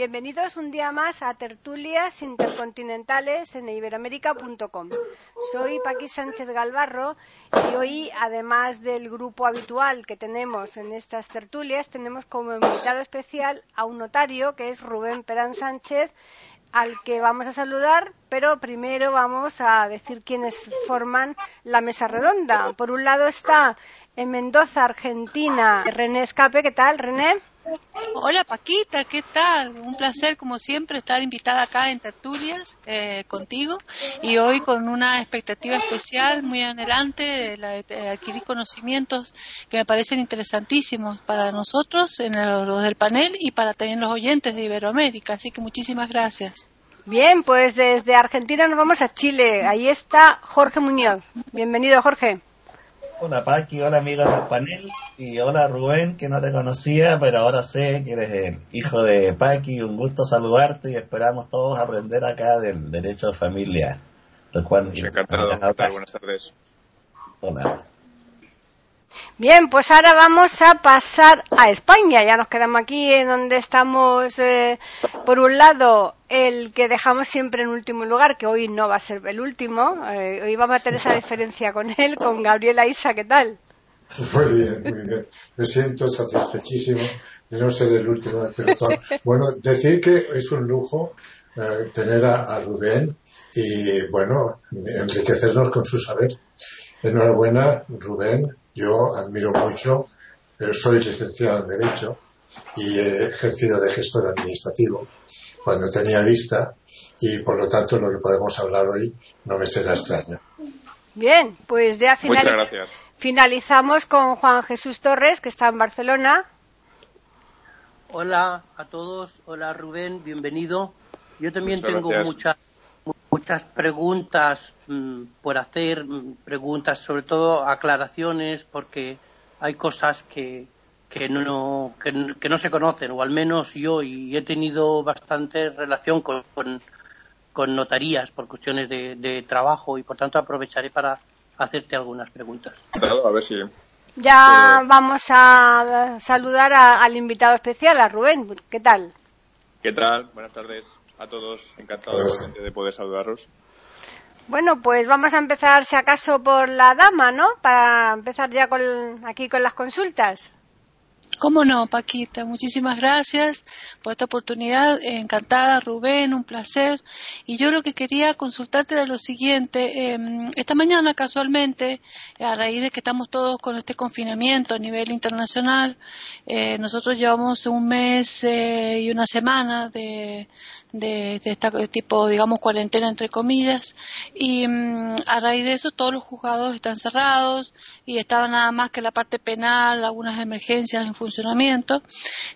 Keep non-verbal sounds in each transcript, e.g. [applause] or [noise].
Bienvenidos un día más a Tertulias Intercontinentales en iberoamérica.com. Soy Paqui Sánchez Galvarro y hoy, además del grupo habitual que tenemos en estas tertulias, tenemos como invitado especial a un notario que es Rubén Perán Sánchez, al que vamos a saludar, pero primero vamos a decir quiénes forman la mesa redonda. Por un lado está en Mendoza, Argentina, René Escape. ¿Qué tal, René? Hola Paquita, ¿qué tal? Un placer como siempre estar invitada acá en Tertulias eh, contigo y hoy con una expectativa especial muy adelante de, adquirir conocimientos que me parecen interesantísimos para nosotros, en los del panel y para también los oyentes de Iberoamérica. Así que muchísimas gracias. Bien, pues desde Argentina nos vamos a Chile. Ahí está Jorge Muñoz. Bienvenido, Jorge. Hola Paqui, hola amigos del panel y hola Rubén, que no te conocía, pero ahora sé que eres el hijo de Paqui. Un gusto saludarte y esperamos todos aprender acá del derecho de familia. Lo cual, Buenas tardes. Hola. Bien, pues ahora vamos a pasar a España. Ya nos quedamos aquí en donde estamos, eh, por un lado, el que dejamos siempre en último lugar, que hoy no va a ser el último. Eh, hoy vamos a tener esa diferencia con él, con Gabriela Isa. ¿Qué tal? Muy bien, muy bien. Me siento satisfechísimo de no ser el último del pelotón. Bueno, decir que es un lujo eh, tener a, a Rubén y, bueno, enriquecernos con su saber. Enhorabuena, Rubén, yo admiro mucho, pero soy licenciado en Derecho y he ejercido de gestor administrativo cuando tenía vista y por lo tanto lo que podemos hablar hoy no me será extraño. Bien, pues ya finalizamos con Juan Jesús Torres, que está en Barcelona. Hola a todos, hola Rubén, bienvenido. Yo también tengo muchas muchas preguntas mm, por hacer, mm, preguntas sobre todo aclaraciones, porque hay cosas que, que, no, que, no se conocen, o al menos yo, y he tenido bastante relación con, con, notarías por cuestiones de, trabajo y por tanto aprovecharé para hacerte algunas preguntas. a ver si... Ya vamos a saludar al invitado especial, a Rubén. ¿Qué tal? ¿Qué tal? Buenas tardes a todos. Encantado de poder saludaros. Bueno, pues vamos a empezar, si acaso, por la dama, ¿no? Para empezar ya con, aquí con las consultas. Cómo no, Paquita. Muchísimas gracias por esta oportunidad. Encantada, Rubén, un placer. Y yo lo que quería consultarte era lo siguiente. Em, esta mañana, casualmente, a raíz de que estamos todos con este confinamiento a nivel internacional, eh, nosotros llevamos un mes eh, y una semana de, de, este tipo, digamos, cuarentena entre comillas, y mm, a raíz de eso todos los juzgados están cerrados y estaba nada más que la parte penal, algunas emergencias en funcionamiento.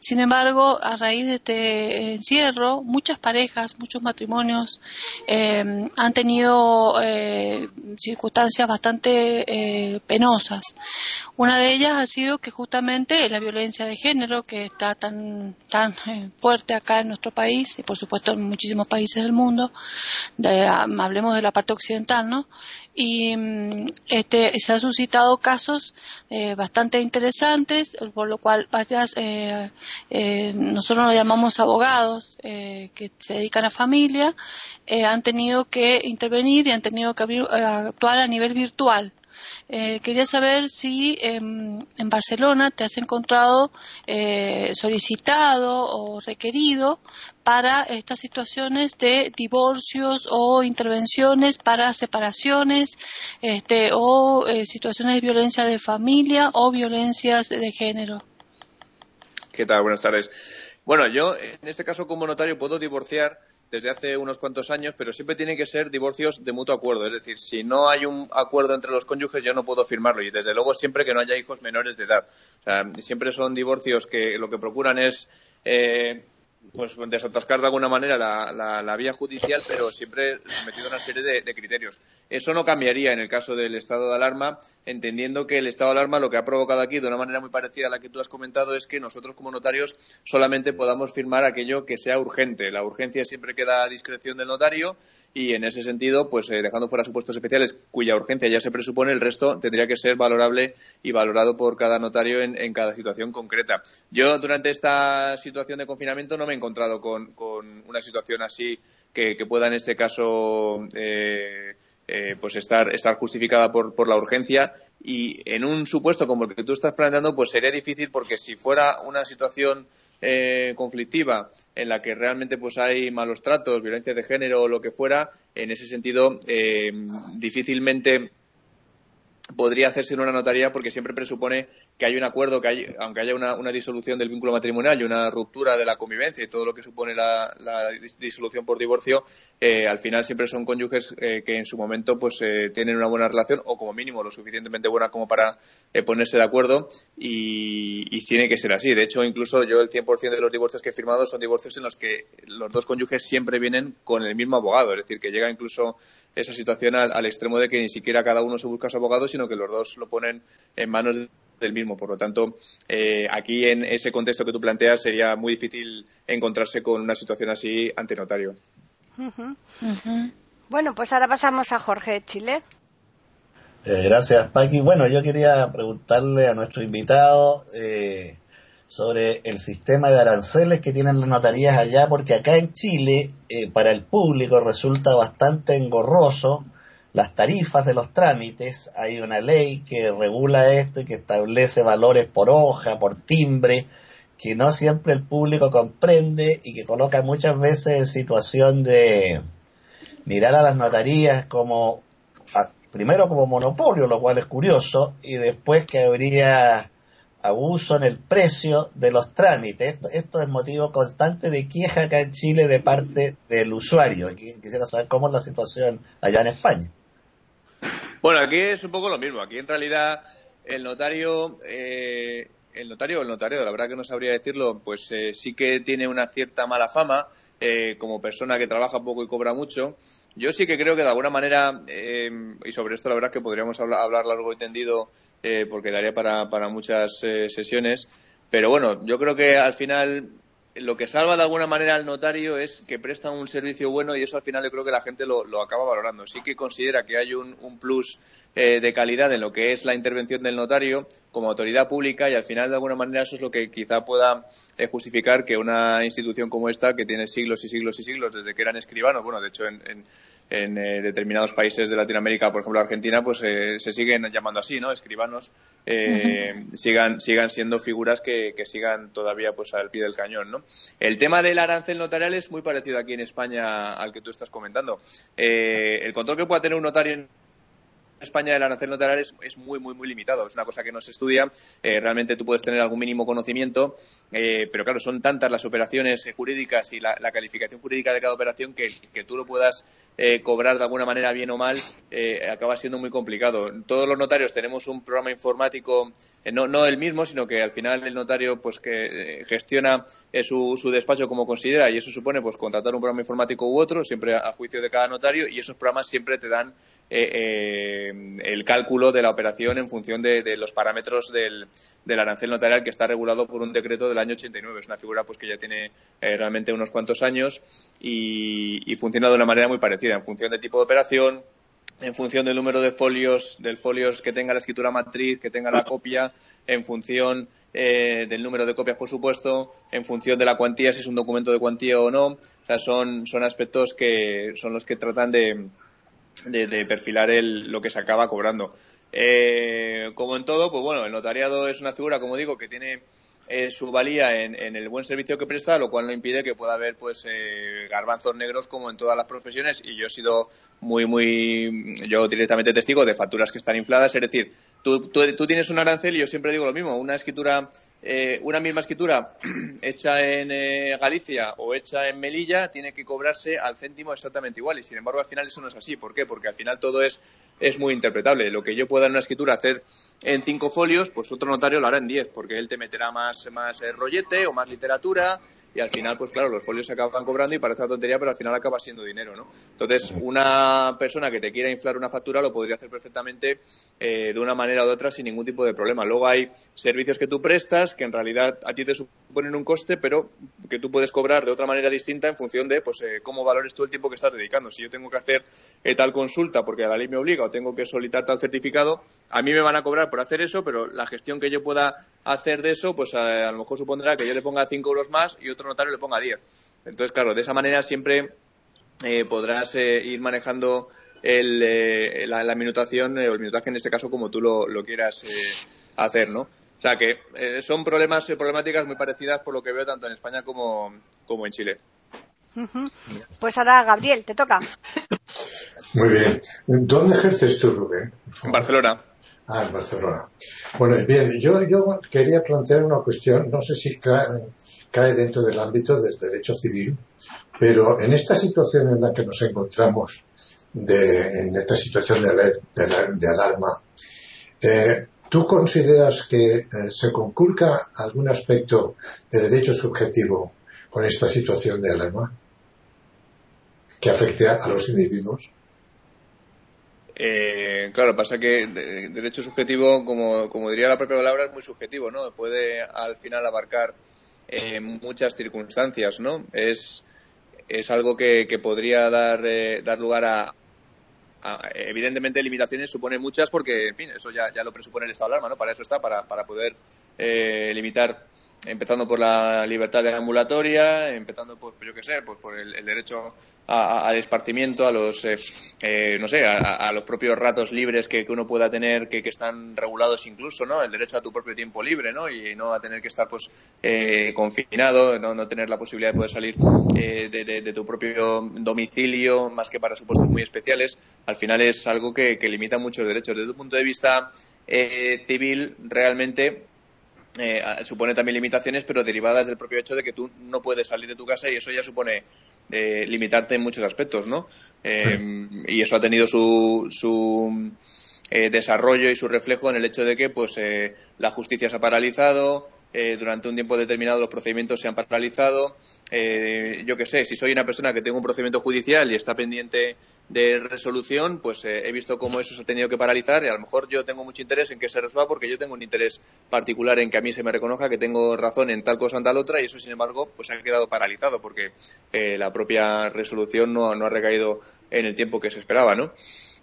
Sin embargo, a raíz de este encierro, muchas parejas, muchos matrimonios eh, han tenido eh, circunstancias bastante eh, penosas. Una de ellas ha sido que justamente la violencia de género, que está tan, tan fuerte acá en nuestro país y por supuesto en muchísimos países del mundo, hablemos de la parte occidental, ¿no? Y mm, este, se han suscitado casos eh, bastante interesantes, por lo cual varias, eh, eh, nosotros nos llamamos abogados que se dedican a familia, han tenido que intervenir y han tenido que actuar a nivel virtual. Eh, quería saber si en Barcelona te has encontrado eh, solicitado o requerido para estas situaciones de divorcios o intervenciones para separaciones este, o eh, situaciones de violencia de familia o violencias de género. ¿Qué tal? Buenas tardes. Bueno, yo en este caso como notario puedo divorciar desde hace unos cuantos años, pero siempre tienen que ser divorcios de mutuo acuerdo. Es decir, si no hay un acuerdo entre los cónyuges, yo no puedo firmarlo. Y desde luego siempre que no haya hijos menores de edad. O sea, siempre son divorcios que lo que procuran es eh, pues desatascar de alguna manera la, la, vía judicial, pero siempre sometido a una serie de, criterios. Eso no cambiaría en el caso del estado de alarma, entendiendo que el estado de alarma lo que ha provocado aquí, de una manera muy parecida a la que tú has comentado, es que nosotros como notarios solamente podamos firmar aquello que sea urgente. La urgencia siempre queda a discreción del notario y en ese sentido, pues eh, dejando fuera supuestos especiales cuya urgencia ya se presupone, el resto tendría que ser valorable y valorado por cada notario en, cada situación concreta. Yo durante esta situación de confinamiento no me he encontrado con, una situación así que, pueda en este caso eh, eh, pues estar, estar justificada por, por la urgencia y en un supuesto como el que tú estás planteando pues sería difícil porque si fuera una situación eh, conflictiva en la que realmente pues hay malos tratos, violencia de género o lo que fuera, en ese sentido eh, difícilmente podría hacerse en una notaría porque siempre presupone que hay un acuerdo, que hay, aunque haya una, disolución del vínculo matrimonial y una ruptura de la convivencia y todo lo que supone la, disolución por divorcio, eh, al final siempre son cónyuges eh, que en su momento pues eh, tienen una buena relación o como mínimo lo suficientemente buena como para ponerse de acuerdo y, y, tiene que ser así. De hecho, incluso yo el 100% de los divorcios que he firmado son divorcios en los que los dos cónyuges siempre vienen con el mismo abogado, es decir, que llega incluso esa situación al, extremo de que ni siquiera cada uno se busca su abogado, sino que los dos lo ponen en manos del mismo. Por lo tanto, eh, aquí en ese contexto que tú planteas sería muy difícil encontrarse con una situación así ante notario. Bueno, pues ahora pasamos a Jorge Chile. Eh, gracias, Paqui. Bueno, yo quería preguntarle a nuestro invitado eh, sobre el sistema de aranceles que tienen las notarías allá, porque acá en Chile, eh, para el público resulta bastante engorroso las tarifas de los trámites. Hay una ley que regula esto y que establece valores por hoja, por timbre, que no siempre el público comprende y que coloca muchas veces en situación de mirar a las notarías como, primero como monopolio, lo cual es curioso, y después que habría abuso en el precio de los trámites. Esto, es motivo constante de queja acá en Chile de parte del usuario. Quisiera saber cómo es la situación allá en España. Bueno, aquí es un poco lo mismo. Aquí en realidad el notario, eh, el notario el notario, la verdad que no sabría decirlo, pues eh, sí que tiene una cierta mala fama. Eh, como persona que trabaja poco y cobra mucho. Yo sí que creo que de alguna manera, y sobre esto la verdad que podríamos hablar, hablar largo y tendido eh, porque daría para, para muchas eh, sesiones. Pero bueno, yo creo que al final lo que salva de alguna manera al notario es que presta un servicio bueno y eso al final yo creo que la gente lo, lo acaba valorando. Sí que considera que hay un, un plus eh, de calidad en lo que es la intervención del notario como autoridad pública y al final de alguna manera eso es lo que quizá pueda eh, justificar que una institución como esta, que tiene siglos y siglos y siglos desde que eran escribanos, bueno, de hecho en, en, eh, determinados países de Latinoamérica, por ejemplo Argentina, pues eh, se siguen llamando así, ¿no? Escribanos, sigan, sigan siendo figuras que, que, sigan todavía pues al pie del cañón, ¿no? El tema del arancel notarial es muy parecido aquí en España al que tú estás comentando. el control que pueda tener un notario en España el arancel notarial es, es, muy, muy, muy limitado. Es una cosa que no se estudia. Eh, realmente tú puedes tener algún mínimo conocimiento, eh, pero claro, son tantas las operaciones jurídicas y la, calificación jurídica de cada operación que, que tú lo puedas eh, cobrar de alguna manera bien o mal acaba siendo muy complicado. Todos los notarios tenemos un programa informático, no, no el mismo, sino que al final el notario pues que gestiona su, su despacho como considera y eso supone pues contratar un programa informático u otro, siempre a juicio de cada notario y esos programas siempre te dan eh, eh, el cálculo de la operación en función de, los parámetros del, arancel notarial que está regulado por un decreto del año 89. Es una figura pues que ya tiene eh, realmente unos cuantos años y, y, funciona de una manera muy parecida en función del tipo de operación, en función del número de folios, del folios que tenga la escritura matriz, que tenga la copia, en función del número de copias, por supuesto, en función de la cuantía, si es un documento de cuantía o no. O sea, son, son aspectos que son los que tratan de, de, perfilar el, lo que se acaba cobrando. Eh, como en todo, pues bueno, el notariado es una figura, como digo, que tiene eh, su valía en, el buen servicio que presta, lo cual no impide que pueda haber pues eh, garbanzos negros como en todas las profesiones y yo he sido muy, muy, yo directamente testigo de facturas que están infladas, es decir, tú, tú, tienes un arancel y yo siempre digo lo mismo, una escritura, eh, una misma escritura [clears throat] hecha en eh, Galicia o hecha en Melilla tiene que cobrarse al céntimo exactamente igual y sin embargo al final eso no es así. ¿Por qué? Porque al final todo es, es muy interpretable. Lo que yo pueda en una escritura hacer en cinco folios, pues otro notario lo hará en diez, porque él te meterá más, más eh, rollete o más literatura y al final, pues claro, los folios se acaban cobrando y parece una tontería, pero al final acaba siendo dinero, ¿no? Entonces, una persona que te quiera inflar una factura lo podría hacer perfectamente eh, de una manera u otra sin ningún tipo de problema. Luego hay servicios que tú prestas que en realidad a ti te suponen un coste, pero que tú puedes cobrar de otra manera distinta en función de pues eh, cómo valores tú el tiempo que estás dedicando. Si yo tengo que hacer eh, tal consulta porque la ley me obliga o tengo que solicitar tal certificado, a mí me van a cobrar por hacer eso, pero la gestión que yo pueda hacer de eso, pues a, lo mejor supondrá que yo le ponga 5 euros más y otro notario le ponga 10. Entonces, claro, de esa manera siempre eh, podrás eh, ir manejando el, eh, la, minutación o el minutaje en este caso como tú lo, quieras hacer, ¿no? O sea que son problemas problemáticas muy parecidas por lo que veo tanto en España como, como en Chile. Pues ahora, Gabriel, te toca. Muy bien. ¿Dónde ejerces tú, Rubén? En Barcelona. Ah, en Barcelona. Bueno, bien, yo, yo quería plantear una cuestión, no sé si cae, dentro del ámbito del derecho civil, pero en esta situación en la que nos encontramos, de, en esta situación de, de, alarma, eh, ¿tú consideras que eh, se conculca algún aspecto de derecho subjetivo con esta situación de alarma que afecte a los individuos? Eh, claro, pasa que derecho subjetivo, como, como, diría la propia palabra, es muy subjetivo, ¿no? Puede al final abarcar eh, muchas circunstancias, ¿no? Es, es algo que, que podría dar, eh, dar lugar a, Evidentemente, limitaciones supone muchas porque, en fin, eso ya, ya lo presupone el estado de alarma, ¿no? Para eso está, para, para poder eh, limitar empezando por la libertad de ambulatoria, empezando por, yo qué sé, pues por el, derecho al esparcimiento, a los, eh, eh, no sé, a, los propios ratos libres que, uno pueda tener, que, están regulados incluso, ¿no? El derecho a tu propio tiempo libre, ¿no? Y no a tener que estar, pues, eh, confinado, no, tener la posibilidad de poder salir de, tu propio domicilio, más que para supuestos muy especiales. Al final es algo que, que limita muchos derechos. Desde un punto de vista civil, realmente eh, supone también limitaciones, pero derivadas del propio hecho de que tú no puedes salir de tu casa y eso ya supone eh, limitarte en muchos aspectos, ¿no? Eh, y eso ha tenido su, su desarrollo y su reflejo en el hecho de que, pues, la justicia se ha paralizado, durante un tiempo determinado los procedimientos se han paralizado. yo qué sé, si soy una persona que tengo un procedimiento judicial y está pendiente de resolución, pues eh, he visto cómo eso se ha tenido que paralizar y a lo mejor yo tengo mucho interés en que se resuelva porque yo tengo un interés particular en que a mí se me reconozca que tengo razón en tal cosa o en tal otra y eso, sin embargo, pues ha quedado paralizado porque eh, la propia resolución no, no, ha recaído en el tiempo que se esperaba, ¿no?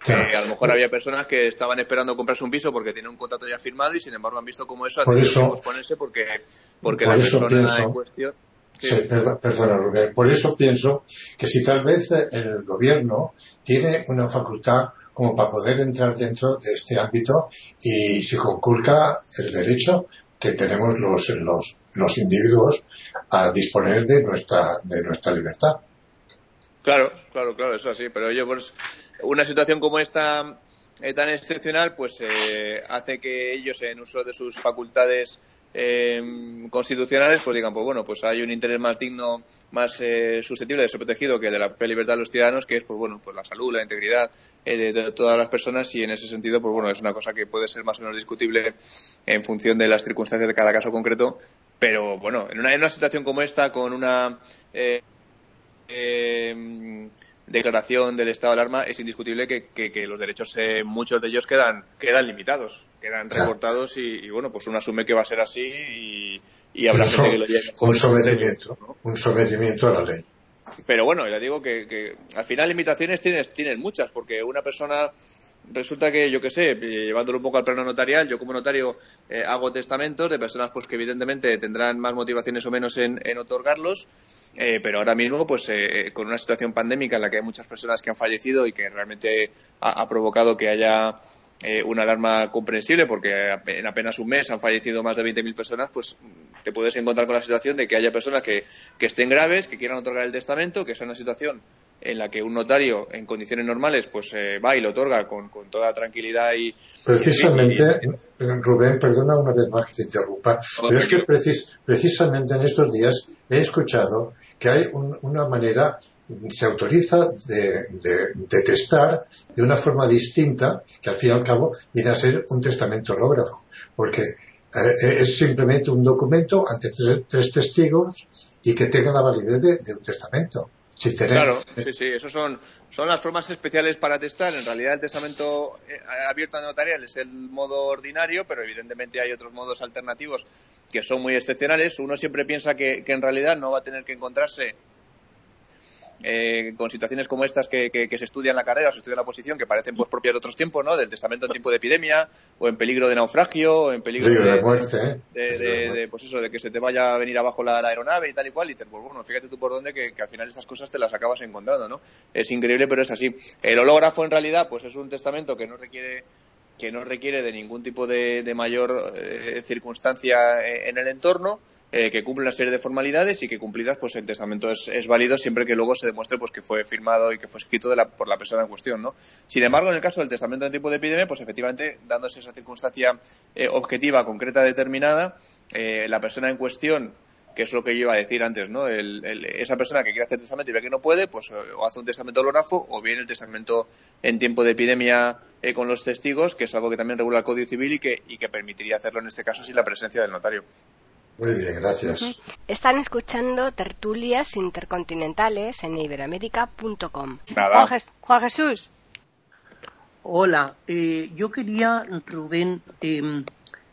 Eh, a lo mejor había personas que estaban esperando comprarse un piso porque tienen un contrato ya firmado y, sin embargo, han visto cómo eso ha tenido que posponerse porque, porque la persona en cuestión Sí, perdona, Rubén. Por eso pienso que si tal vez el gobierno tiene una facultad como para poder entrar dentro de este ámbito y se conculca el derecho que tenemos los, los, los individuos a disponer de nuestra, de nuestra libertad. Claro, claro, claro, eso así. Pero yo, pues, una situación como esta eh, tan excepcional, pues eh, hace que ellos, en uso de sus facultades eh, constitucionales, pues digan, pues bueno, pues hay un interés más digno, más eh, susceptible de ser protegido que de la libertad de los ciudadanos, que es, pues bueno, pues la salud, la integridad eh, de, todas las personas. Y en ese sentido, pues bueno, es una cosa que puede ser más o menos discutible en función de las circunstancias de cada caso concreto, pero bueno, en una, en una situación como esta, con una eh, eh declaración del estado de alarma, es indiscutible que, que, los derechos, eh, muchos de ellos quedan, quedan limitados, quedan recortados y, bueno, pues uno asume que va a ser así y, y habrá gente que lo lleve. Un sometimiento, un sometimiento a la ley. Pero bueno, ya digo que, que al final limitaciones tienes, tienes muchas, porque una persona resulta que, yo qué sé, llevándolo un poco al plano notarial, yo como notario eh, hago testamentos de personas pues que evidentemente tendrán más motivaciones o menos en, en otorgarlos eh, pero ahora mismo, pues eh, con una situación pandémica en la que hay muchas personas que han fallecido y que realmente ha, provocado que haya eh, una alarma comprensible, porque en apenas un mes han fallecido más de 20.000 personas, pues te puedes encontrar con la situación de que haya personas que, que estén graves, que quieran otorgar el testamento, que es una situación en la que un notario en condiciones normales pues va y lo otorga con, con toda tranquilidad y precisamente Rubén perdona una vez más que te interrumpa pero es que precisamente en estos días he escuchado que hay una manera se autoriza de, de, testar de una forma distinta, que al fin y al cabo viene a ser un testamento hológrafo, porque eh, es simplemente un documento ante tres, testigos y que tenga la validez de, un testamento. Claro, sí, sí, esos son, son las formas especiales para testar. En realidad el testamento eh, abierto a notarial es el modo ordinario, pero evidentemente hay otros modos alternativos que son muy excepcionales. Uno siempre piensa que en realidad no va a tener que encontrarse eh, con situaciones como estas que, se estudian en la carrera, se estudia en la posición, que parecen pues propias de otros tiempos, ¿no? Del testamento en tiempo de epidemia, o en peligro de naufragio, o en peligro de, muerte, de, pues eso, de que se te vaya a venir abajo la, aeronave y tal y cual, y te, pues bueno, fíjate tú por dónde que, al final esas cosas te las acabas encontrando, ¿no? Es increíble, pero es así. El hológrafo en realidad, pues es un testamento que no requiere que no requiere de ningún tipo de, mayor eh, circunstancia eh, en el entorno, eh, que cumple una serie de formalidades y que cumplidas pues el testamento es, válido siempre que luego se demuestre pues que fue firmado y que fue escrito por la persona en cuestión no sin embargo en el caso del testamento de tipo de epidemia pues efectivamente dándose esa circunstancia eh, objetiva concreta determinada eh, la persona en cuestión que es lo que yo iba a decir antes, ¿no? esa persona que quiere hacer testamento y ve que no puede, pues o hace un testamento hológrafo o bien el testamento en tiempo de epidemia con los testigos, que es algo que también regula el Código Civil y que, y que permitiría hacerlo en este caso sin la presencia del notario. Muy bien, gracias. Están escuchando tertulias intercontinentales en iberamérica.com. Juan, Jesús. Hola, eh, yo quería, Rubén, em,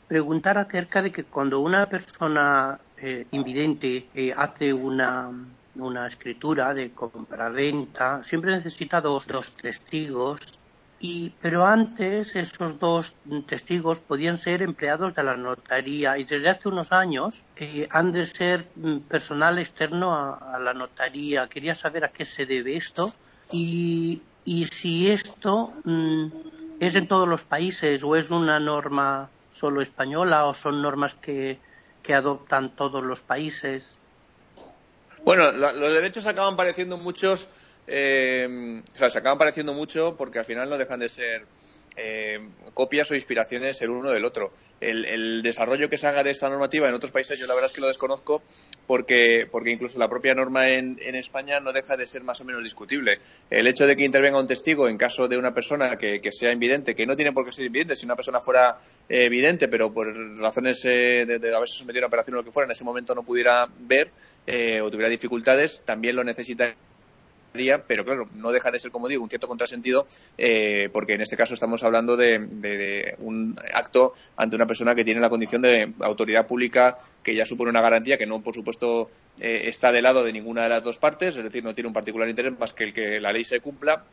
preguntar acerca de que cuando una persona eh, invidente eh, hace una, una escritura de compra-venta, siempre necesita dos, dos testigos y, pero antes esos dos testigos podían ser empleados de la notaría y desde hace unos años eh, han de ser mm, personal externo a, la notaría. Quería saber a qué se debe esto y, y si esto mm, es en todos los países o es una norma solo española o son normas que, que adoptan todos los países. Bueno, los derechos acaban pareciendo muchos eh, o sea, se acaban pareciendo mucho porque al final no dejan de ser eh, copias o inspiraciones el uno del otro. El, desarrollo que se haga de esta normativa en otros países yo la verdad es que lo desconozco porque, porque incluso la propia norma en, España no deja de ser más o menos discutible. El hecho de que intervenga un testigo en caso de una persona que, sea invidente, que no tiene por qué ser invidente, si una persona fuera eh, evidente, pero por razones eh, de, haberse sometido a una operación o lo que fuera, en ese momento no pudiera ver o tuviera dificultades, también lo necesita pero claro, no deja de ser, como digo, un cierto contrasentido, eh, porque en este caso estamos hablando de, un acto ante una persona que tiene la condición de autoridad pública que ya supone una garantía que no, por supuesto, eh, está de lado de ninguna de las dos partes, es decir, no tiene un particular interés más que el que la ley se cumpla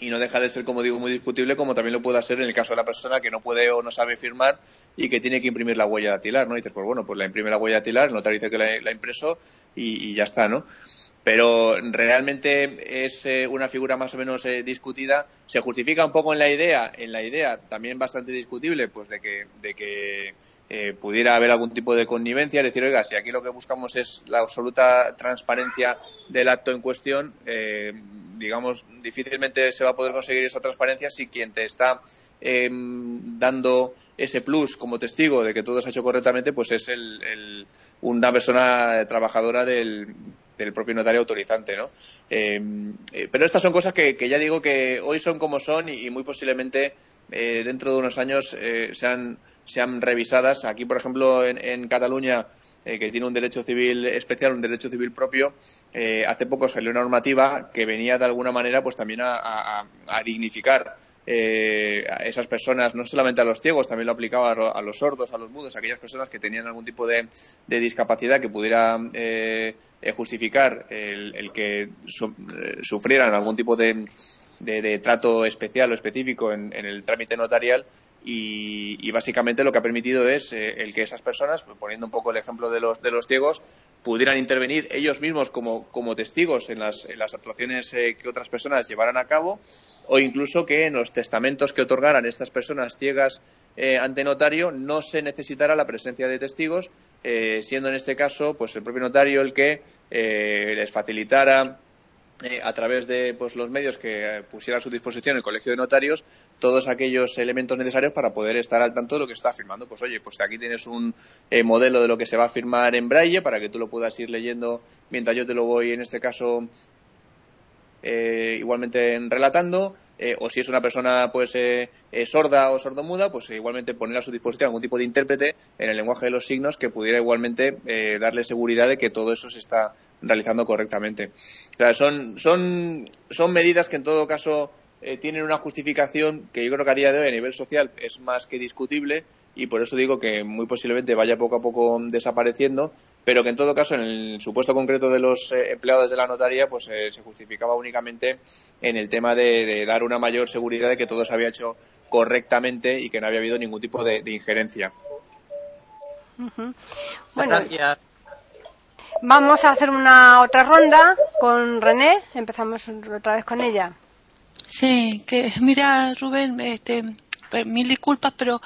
y no deja de ser, como digo, muy discutible, como también lo puede ser en el caso de la persona que no puede o no sabe firmar y que tiene que imprimir la huella dactilar, ¿no? Y dices, pues bueno, pues la imprime la huella dactilar, el notario dice que la, impreso y, y, ya está, ¿no? Pero realmente es eh, una figura más o menos eh, discutida. Se justifica un poco en la idea, en la idea también bastante discutible, pues de que, de que eh, pudiera haber algún tipo de connivencia, es decir, oiga, si aquí lo que buscamos es la absoluta transparencia del acto en cuestión, digamos, difícilmente se va a poder conseguir esa transparencia si quien te está dando ese plus como testigo de que todo se ha hecho correctamente, pues es el, una persona trabajadora del, del propio notario autorizante, ¿no? Eh, eh, pero estas son cosas que, ya digo que hoy son como son y, muy posiblemente eh, dentro de unos años sean, sean revisadas. Aquí, por ejemplo, en, Cataluña, que tiene un derecho civil especial, un derecho civil propio, hace poco salió una normativa que venía de alguna manera pues también a dignificar eh, a esas personas, no solamente a los ciegos, también lo aplicaba a, los sordos, a los mudos, a aquellas personas que tenían algún tipo de, discapacidad que pudiera eh, eh, justificar el, que sufrieran algún tipo de, trato especial o específico en, el trámite notarial y, básicamente lo que ha permitido es el que esas personas, poniendo un poco el ejemplo de los, de los ciegos, pudieran intervenir ellos mismos como, como testigos en las, en las actuaciones que otras personas llevaran a cabo o incluso que en los testamentos que otorgaran estas personas ciegas eh, ante notario no se necesitara la presencia de testigos, eh, siendo en este caso pues el propio notario el que eh, les facilitara a través de pues, los medios que pusiera a su disposición el Colegio de Notarios todos aquellos elementos necesarios para poder estar al tanto de lo que está firmando. Pues oye, pues aquí tienes un modelo de lo que se va a firmar en braille para que tú lo puedas ir leyendo mientras yo te lo voy, en este caso, igualmente relatando, o si es una persona pues sorda o sordomuda, pues igualmente poner a su disposición algún tipo de intérprete en el lenguaje de los signos que pudiera igualmente darle seguridad de que todo eso se está realizando correctamente. son, son, son medidas que en todo caso eh, tienen una justificación que yo creo que a día de hoy a nivel social es más que discutible y por eso digo que muy posiblemente vaya poco a poco desapareciendo, pero que en todo caso en el supuesto concreto de los eh, empleados de la notaría pues eh, se justificaba únicamente en el tema de, dar una mayor seguridad de que todo se había hecho correctamente y que no había habido ningún tipo de, injerencia. Bueno, vamos a hacer una otra ronda con René. Empezamos otra vez con ella. Sí, que mira, Rubén, este, mil disculpas, pero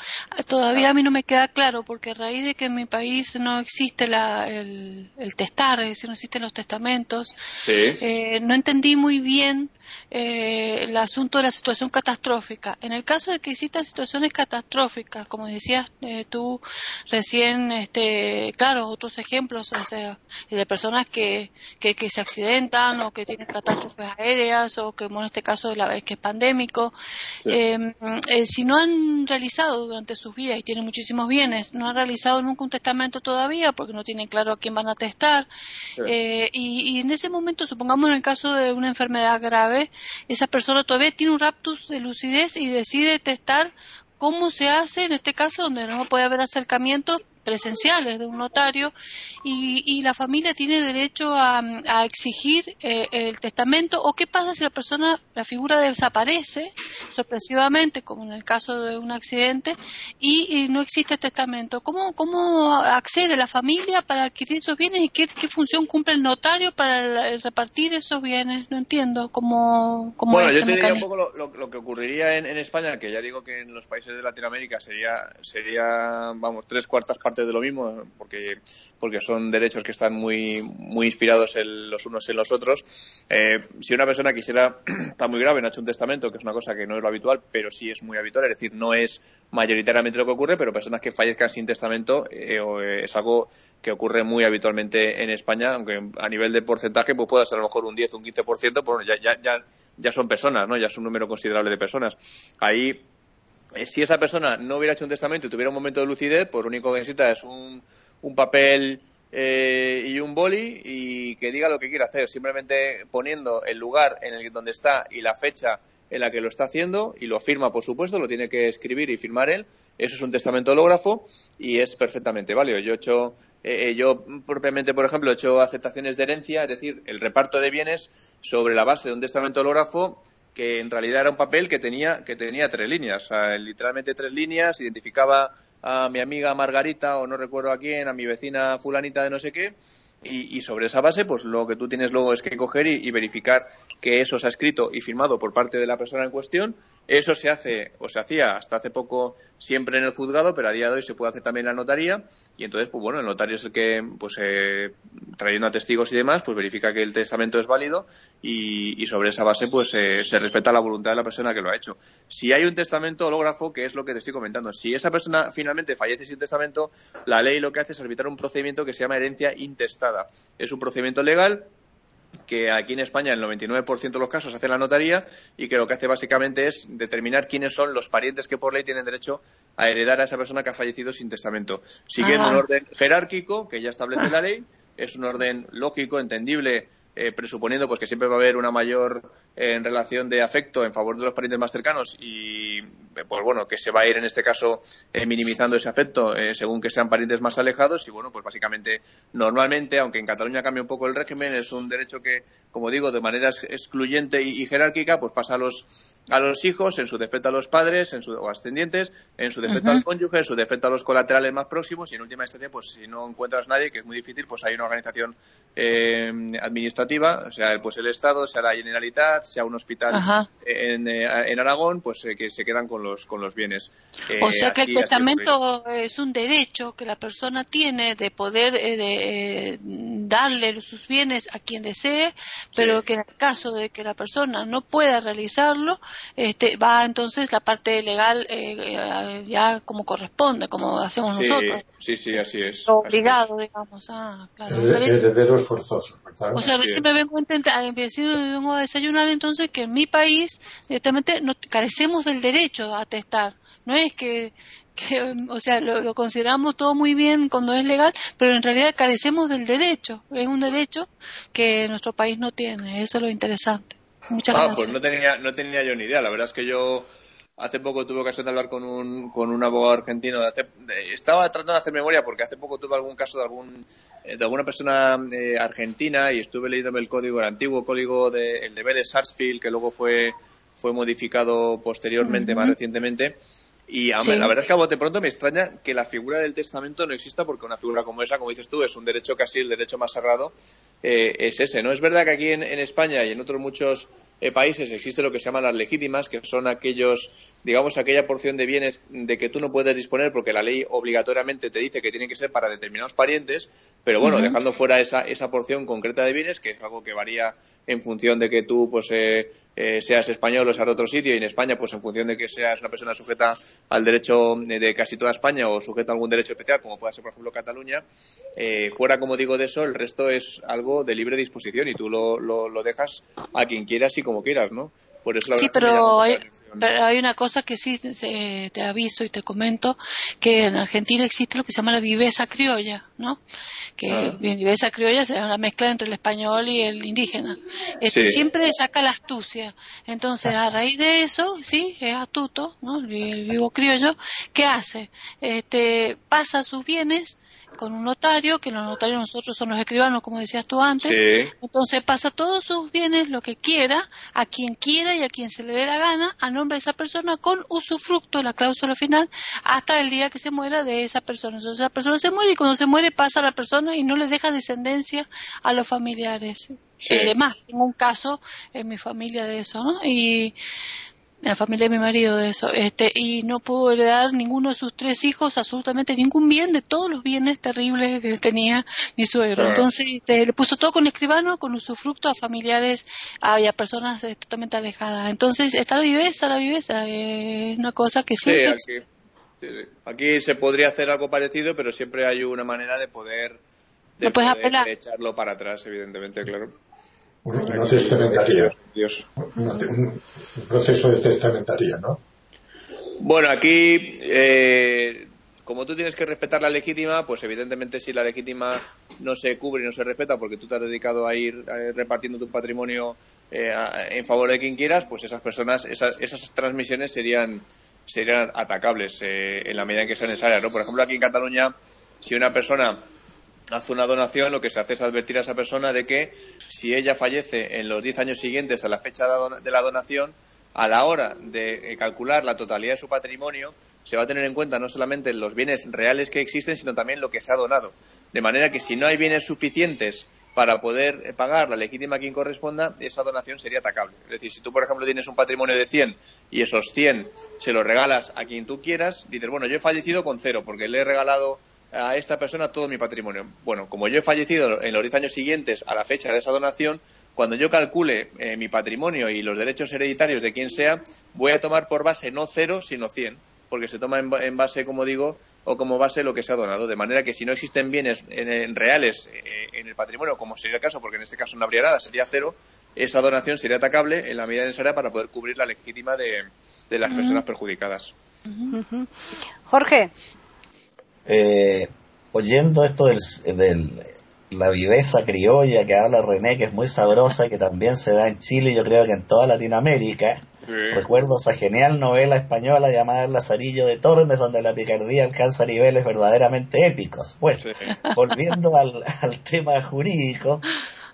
todavía a mí no me queda claro, porque a raíz de que en mi país no existe la, el, el testar, es decir, no existen los testamentos, eh, no entendí muy bien eh, el asunto de la situación catastrófica. En el caso de que existan situaciones catastróficas, como decías eh, tú recién, este, claro, otros ejemplos o sea, de personas que, que, se accidentan o que tienen catástrofes aéreas o que, en este caso, de la vez que es pandémico, em, eh, si no han realizado durante sus vidas y tienen muchísimos bienes, no han realizado nunca un testamento todavía porque no tienen claro a quién van a testar, y, y en ese momento, supongamos en el caso de una enfermedad grave, esa persona todavía tiene un raptus de lucidez y decide testar cómo se hace en este caso donde no puede haber acercamiento presenciales de un notario y, la familia tiene derecho a, exigir eh, el testamento o qué pasa si la persona, la figura desaparece sorpresivamente, como en el caso de un accidente, y, no existe testamento. ¿Cómo, ¿Cómo accede la familia para adquirir esos bienes y qué, función cumple el notario para repartir esos bienes? No entiendo cómo, cómo bueno, yo te diría un poco lo, que ocurriría en, en, España, que ya digo que en los países de Latinoamérica sería, sería vamos, tres cuartas partes de lo mismo, porque, porque son derechos que están muy, muy inspirados en los unos en los otros. Eh, si una persona quisiera, [clears throat] está muy grave, no ha hecho un testamento, que es una cosa que no es lo habitual, pero sí es muy habitual, es decir, no es mayoritariamente lo que ocurre, pero personas que fallezcan sin testamento eh, eh, es algo que ocurre muy habitualmente en España, aunque a nivel de porcentaje pues pueda ser a lo mejor un 10 o un 15%, pues ya, ya, ya, ya son personas, ¿no? Ya es un número considerable de personas. Ahí si esa persona no hubiera hecho un testamento y tuviera un momento de lucidez, pues lo único que necesita es un, un papel eh, y un boli y que diga lo que quiera hacer, simplemente poniendo el lugar en el donde está y la fecha en la que lo está haciendo y lo firma, por supuesto, lo tiene que escribir y firmar él. Eso es un testamento hológrafo y es perfectamente válido. Yo he hecho, eh, yo propiamente, por ejemplo, he hecho aceptaciones de herencia, es decir, el reparto de bienes sobre la base de un testamento hológrafo que en realidad era un papel que tenía, que tenía tres líneas, literalmente tres líneas, identificaba a mi amiga Margarita o no recuerdo a quién, a mi vecina fulanita de no sé qué, y, sobre esa base, pues lo que tú tienes luego es que coger y, verificar que eso se ha escrito y firmado por parte de la persona en cuestión. Eso se hace o se hacía hasta hace poco siempre en el juzgado, pero a día de hoy se puede hacer también en la notaría. Y entonces, pues bueno, el notario es el que, pues eh, trayendo a testigos y demás, pues verifica que el testamento es válido y, sobre esa base, pues eh, se respeta la voluntad de la persona que lo ha hecho. Si hay un testamento hológrafo, que es lo que te estoy comentando, si esa persona finalmente fallece sin testamento, la ley lo que hace es arbitrar un procedimiento que se llama herencia intestada es un procedimiento legal que aquí en España el 99% de los casos hace la notaría y que lo que hace básicamente es determinar quiénes son los parientes que por ley tienen derecho a heredar a esa persona que ha fallecido sin testamento, siguiendo un orden jerárquico que ya establece la ley, es un orden lógico, entendible eh, presuponiendo pues que siempre va a haber una mayor eh, relación de afecto en favor de los parientes más cercanos y pues bueno que se va a ir en este caso eh, minimizando ese afecto según que sean parientes más alejados y bueno pues básicamente normalmente aunque en Cataluña cambia un poco el régimen es un derecho que como digo de manera excluyente y, jerárquica pues pasa a los a los hijos, en su defecto a los padres en su, o ascendientes, en su defecto al cónyuge, en su defecto a los colaterales más próximos y en última instancia, pues si no encuentras nadie, que es muy difícil, pues hay una organización administrativa sea pues el Estado, sea la Generalitat, sea un hospital en, eh, en, Aragón, pues eh, que se quedan con los, con los bienes. o sea que el testamento es un derecho que la persona tiene de poder de, darle sus bienes a quien desee, pero que en el caso de que la persona no pueda realizarlo, este, va entonces la parte legal eh, eh, ya como corresponde, como hacemos nosotros. Sí, sí, así es. Obligado, digamos. Ah, claro. Herederos forzosos, O sea, me vengo a intentar, me vengo a desayunar entonces que en mi país directamente no, carecemos del derecho a testar. No es que que, o sea, lo, consideramos todo muy bien cuando es legal, pero en realidad carecemos del derecho. Es un derecho que nuestro país no tiene. Eso es lo interesante. Muchas ah, pues no tenía, no tenía yo ni idea. La verdad es que yo hace poco tuve ocasión de hablar con un, con un abogado argentino. estaba tratando de hacer memoria porque hace poco tuve algún caso de algún eh, de alguna persona eh, argentina y estuve leyéndome el código, el antiguo código de, el de Sarsfield, que luego fue, fue modificado posteriormente, más recientemente y la verdad es que a bote pronto me extraña que la figura del testamento no exista porque una figura como esa, como dices tú, es un derecho casi el derecho más sagrado, eh, es ese. No es verdad que aquí en, España y en otros muchos eh, países existe lo que se llaman las legítimas, que son aquellos, digamos, aquella porción de bienes de que tú no puedes disponer porque la ley obligatoriamente te dice que tienen que ser para determinados parientes, pero bueno, dejando fuera esa, esa porción concreta de bienes, que es algo que varía en función de que tú pues eh, eh, seas español o seas de otro sitio y en España pues en función de que seas una persona sujeta al derecho de casi toda España o sujeta a algún derecho especial como pueda ser por ejemplo Cataluña eh, fuera como digo de eso el resto es algo de libre disposición y tú lo, lo, lo dejas a quien quieras y como quieras ¿no? Sí, pero hay, hay, una cosa que sí te aviso y te comento, que en Argentina existe lo que se llama la viveza criolla, ¿no? Que ah. viveza criolla es la mezcla entre el español y el indígena. Este, Siempre saca la astucia. Entonces, a raíz de eso, sí, es astuto, ¿no? El, vivo criollo, ¿qué hace? Este, pasa sus bienes con un notario, que los notarios nosotros son los escribanos, como decías tú antes. Entonces pasa todos sus bienes, lo que quiera, a quien quiera y a quien se le dé la gana, a nombre de esa persona, con usufructo, la cláusula final, hasta el día que se muera de esa persona. Entonces esa persona se muere y cuando se muere pasa a la persona y no le deja descendencia a los familiares. Además, tengo un caso en mi familia de eso, ¿no? Y la familia de mi marido de eso, este, y no pudo heredar ninguno de sus tres hijos absolutamente ningún bien de todos los bienes terribles que tenía mi suegro. Entonces este, le puso todo con escribano, con usufructo a familiares y a personas totalmente alejadas. Entonces está la viveza, la viveza, es una cosa que siempre... Sí, aquí, aquí, se podría hacer algo parecido, pero siempre hay una manera de poder, de poder echarlo para atrás, evidentemente, claro una testamentaría. Un, proceso de testamentaría, ¿no? Bueno, aquí, eh, como tú tienes que respetar la legítima, pues evidentemente si la legítima no se cubre y no se respeta porque tú te has dedicado a ir repartiendo tu patrimonio eh, en favor de quien quieras, pues esas personas, esas, esas transmisiones serían serían atacables eh, en la medida en que sea necesaria, ¿no? Por ejemplo, aquí en Cataluña, si una persona hace una donación, lo que se hace es advertir a esa persona de que si ella fallece en los 10 años siguientes a la fecha de la donación, a la hora de eh, calcular la totalidad de su patrimonio, se va a tener en cuenta no solamente los bienes reales que existen, sino también lo que se ha donado. De manera que si no hay bienes suficientes para poder eh, pagar la legítima a quien corresponda, esa donación sería atacable. Es decir, si tú, por ejemplo, tienes un patrimonio de 100 y esos 100 se los regalas a quien tú quieras, dices, bueno, yo he fallecido con cero porque le he regalado a esta persona todo mi patrimonio. Bueno, como yo he fallecido en los 10 años siguientes a la fecha de esa donación, cuando yo calcule eh, mi patrimonio y los derechos hereditarios de quien sea, voy a tomar por base no cero, sino 100, porque se toma en, base, como digo, o como base lo que se ha donado. De manera que si no existen bienes en, reales eh, en el patrimonio, como sería el caso, porque en este caso no habría nada, sería cero, esa donación sería atacable en la medida necesaria para poder cubrir la legítima de, las personas perjudicadas. Jorge, eh, oyendo esto del, la viveza criolla que habla René, que es muy sabrosa y que también se da en Chile, yo creo que en toda Latinoamérica. Recuerdo esa genial novela española llamada El Lazarillo de Tormes, donde la picardía alcanza niveles verdaderamente épicos. Bueno, volviendo al, al tema jurídico,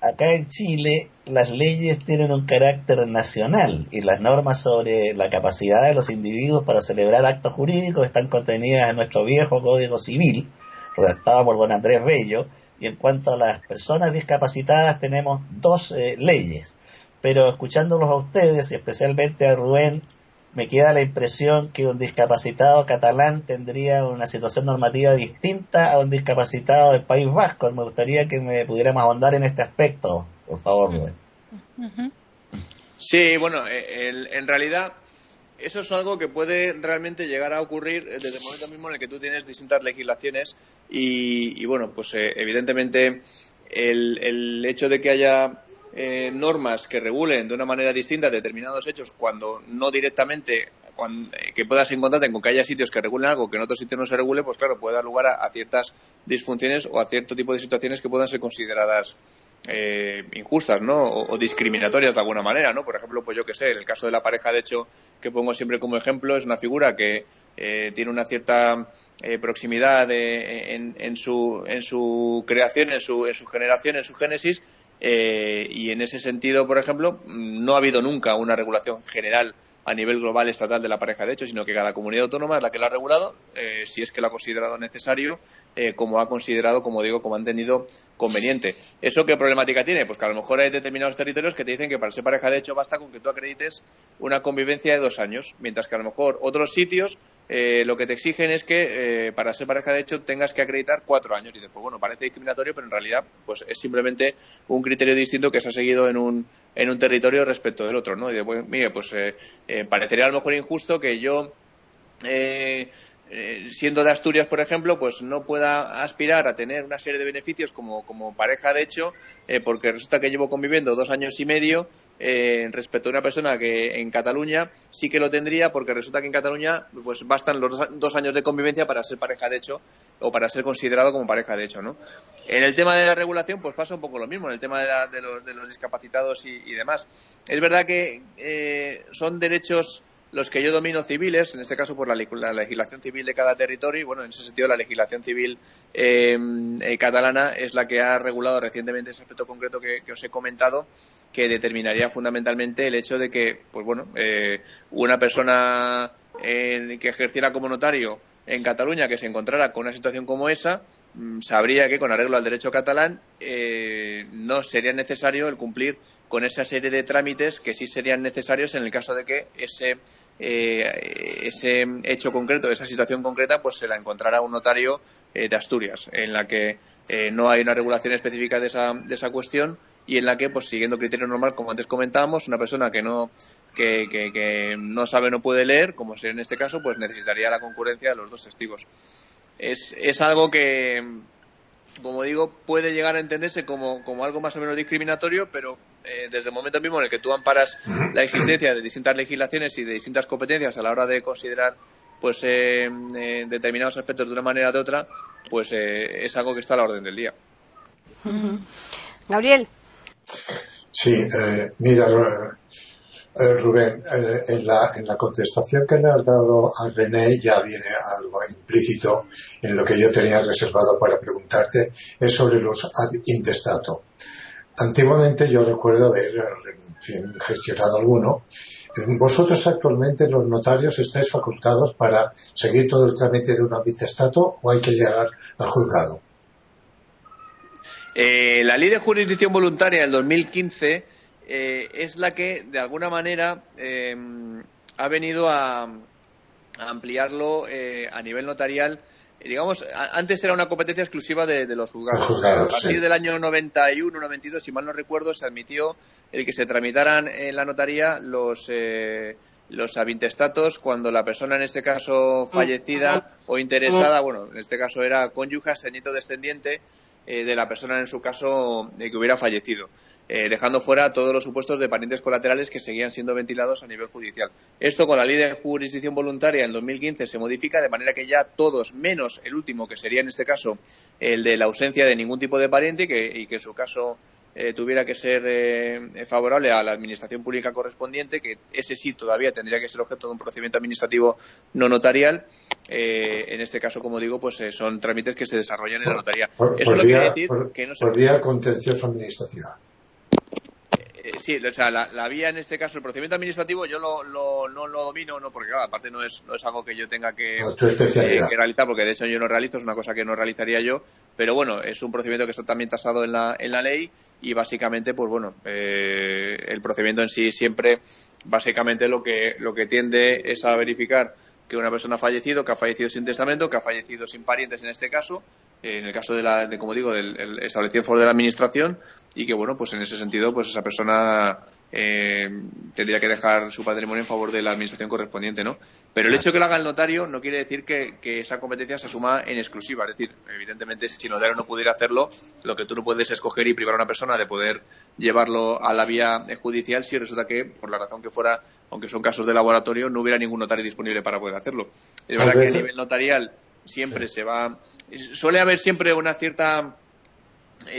acá en Chile las leyes tienen un carácter nacional y las normas sobre la capacidad de los individuos para celebrar actos jurídicos están contenidas en nuestro viejo Código Civil, redactado por don Andrés Bello, y en cuanto a las personas discapacitadas tenemos dos eh, leyes. Pero escuchándolos a ustedes y especialmente a Rubén, me queda la impresión que un discapacitado catalán tendría una situación normativa distinta a un discapacitado del País Vasco. Me gustaría que me pudiéramos ahondar en este aspecto, por favor, Rubén. Sí, bueno, eh, en realidad eso es algo que puede realmente llegar a ocurrir desde el momento mismo en el que tú tienes distintas legislaciones y, bueno, pues eh, evidentemente el, hecho de que haya eh, normas que regulen de una manera distinta determinados hechos cuando no directamente eh, que puedas encontrarte con que haya sitios que regulen algo que en otros sitios no se regule, pues claro, puede dar lugar a ciertas disfunciones o a cierto tipo de situaciones que puedan ser consideradas eh, injustas, ¿no? O, discriminatorias de alguna manera, ¿no? Por ejemplo, pues yo que sé, en el caso de la pareja, de hecho, que pongo siempre como ejemplo, es una figura que eh, tiene una cierta eh, proximidad en, en, su, en su creación, en su, en su generación, en su génesis, y en ese sentido, por ejemplo, no ha habido nunca una regulación general a nivel global estatal de la pareja de hecho, sino que cada comunidad autónoma es la que la ha regulado, eh, si es que lo ha considerado necesario, eh, como ha considerado, como digo, como ha entendido conveniente. ¿Eso qué problemática tiene? Pues que a lo mejor hay determinados territorios que te dicen que para ser pareja de hecho basta con que tú acredites una convivencia de dos años, mientras que a lo mejor otros sitios eh, lo que te exigen es que para ser pareja de hecho tengas que acreditar cuatro años. Y después, bueno, parece discriminatorio, pero en realidad pues es simplemente un criterio distinto que se ha seguido en un, en un territorio respecto del otro, ¿no? Y después, mire, pues eh, parecería a lo mejor injusto que yo eh, eh, siendo de Asturias, por ejemplo, pues no pueda aspirar a tener una serie de beneficios como, pareja de hecho, porque resulta que llevo conviviendo dos años y medio respecto a una persona que en Cataluña sí que lo tendría, porque resulta que en Cataluña pues bastan los dos años de convivencia para ser pareja de hecho o para ser considerado como pareja de hecho, ¿no? En el tema de la regulación, pues pasa un poco lo mismo, en el tema de, los, discapacitados y, demás. Es verdad que eh, son derechos los que yo domino civiles, en este caso por la, legislación civil de cada territorio, y bueno, en ese sentido la legislación civil eh, eh, catalana es la que ha regulado recientemente ese aspecto concreto que, os he comentado, que determinaría fundamentalmente el hecho de que, pues bueno, una persona que ejerciera como notario en Cataluña que se encontrara con una situación como esa, mm, sabría que con arreglo al derecho catalán eh, no sería necesario el cumplir con esa serie de trámites que sí serían necesarios en el caso de que ese, eh, ese hecho concreto, esa situación concreta, pues se la encontrara un notario eh, de Asturias, en la que no hay una regulación específica de esa, de esa cuestión y en la que, pues siguiendo criterio normal, como antes comentábamos, una persona que no, que, que, no sabe no puede leer, como sería en este caso, pues necesitaría la concurrencia de los dos testigos. Es, es algo que, como digo, puede llegar a entenderse como, como algo más o menos discriminatorio, pero eh, desde el momento mismo en el que tú amparas la existencia de distintas legislaciones y de distintas competencias a la hora de considerar pues eh, eh, determinados aspectos de una manera o de otra, pues es algo que está a la orden del día. [laughs] Gabriel. Sí, eh, mira, eh, Rubén, eh, en, la, en la contestación que le has dado a René ya viene algo implícito en lo que yo tenía reservado para preguntarte, es sobre los ad intestato. Antiguamente yo recuerdo haber gestionado alguno. ¿Vosotros actualmente los notarios estáis facultados para seguir todo el trámite de un ad intestato o hay que llegar al juzgado? Eh, la ley de jurisdicción voluntaria del 2015 eh, es la que, de alguna manera, eh, ha venido a, ampliarlo a nivel notarial. Digamos, antes era una competencia exclusiva de, los juzgados. a partir del año 91, 92, si mal no recuerdo, se admitió el que se tramitaran en la notaría los los avintestatos cuando la persona en este caso fallecida o interesada, bueno, en este caso era cónyuge, señito descendiente, eh, de la persona en su caso eh, que hubiera fallecido, eh, dejando fuera todos los supuestos de parientes colaterales que seguían siendo ventilados a nivel judicial. Esto con la ley de jurisdicción voluntaria en 2015 se modifica de manera que ya todos, menos el último, que sería en este caso el de la ausencia de ningún tipo de pariente y que en su caso eh, tuviera que ser eh, favorable a la administración pública correspondiente, que ese sí todavía tendría que ser objeto de un procedimiento administrativo no notarial. Eh, en este caso, como digo, pues son trámites que se desarrollan en la notaría. Eso vía, decir que no se... contencioso administrativo. Sí, o sea, la, vía en este caso, el procedimiento administrativo, yo lo, no lo domino, no porque aparte no es, no es algo que yo tenga que, que, realizar, porque de hecho yo no realizo, es una cosa que no realizaría yo, pero bueno, es un procedimiento que está también tasado en la, en la ley y básicamente, pues bueno, eh, el procedimiento en sí siempre, básicamente lo que, lo que tiende es a verificar que una persona ha fallecido, que ha fallecido sin testamento, que ha fallecido sin parientes en este caso, en el caso de, la, de como digo, del establecido en favor de la administración y que, bueno, pues en ese sentido, pues esa persona eh, tendría que dejar su patrimonio en favor de la administración correspondiente, ¿no? Pero el hecho de que lo haga el notario no quiere decir que, esa competencia se asuma en exclusiva. Es decir, evidentemente, si el notario no pudiera hacerlo, lo que tú no puedes escoger y privar a una persona de poder llevarlo a la vía judicial si resulta que, por la razón que fuera, aunque son casos de laboratorio, no hubiera ningún notario disponible para poder hacerlo. Es verdad que a nivel notarial siempre se va. Suele haber siempre una cierta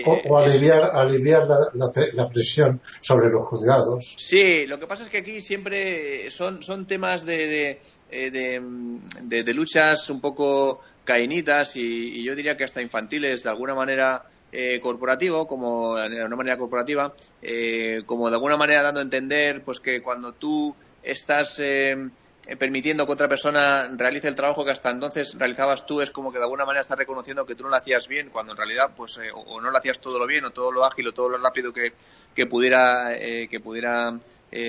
o, eh, aliviar, aliviar la, presión sobre los juzgados. Sí, lo que pasa es que aquí siempre son, son temas de, de, eh, luchas un poco cainitas y, yo diría que hasta infantiles de alguna manera eh, corporativo, como de una manera corporativa, como de alguna manera dando a entender pues que cuando tú estás eh, permitiendo que otra persona realice el trabajo que hasta entonces realizabas tú es como que de alguna manera estás reconociendo que tú no lo hacías bien cuando en realidad pues eh, o, no lo hacías todo lo bien o todo lo ágil o todo lo rápido que, que pudiera eh, que pudiera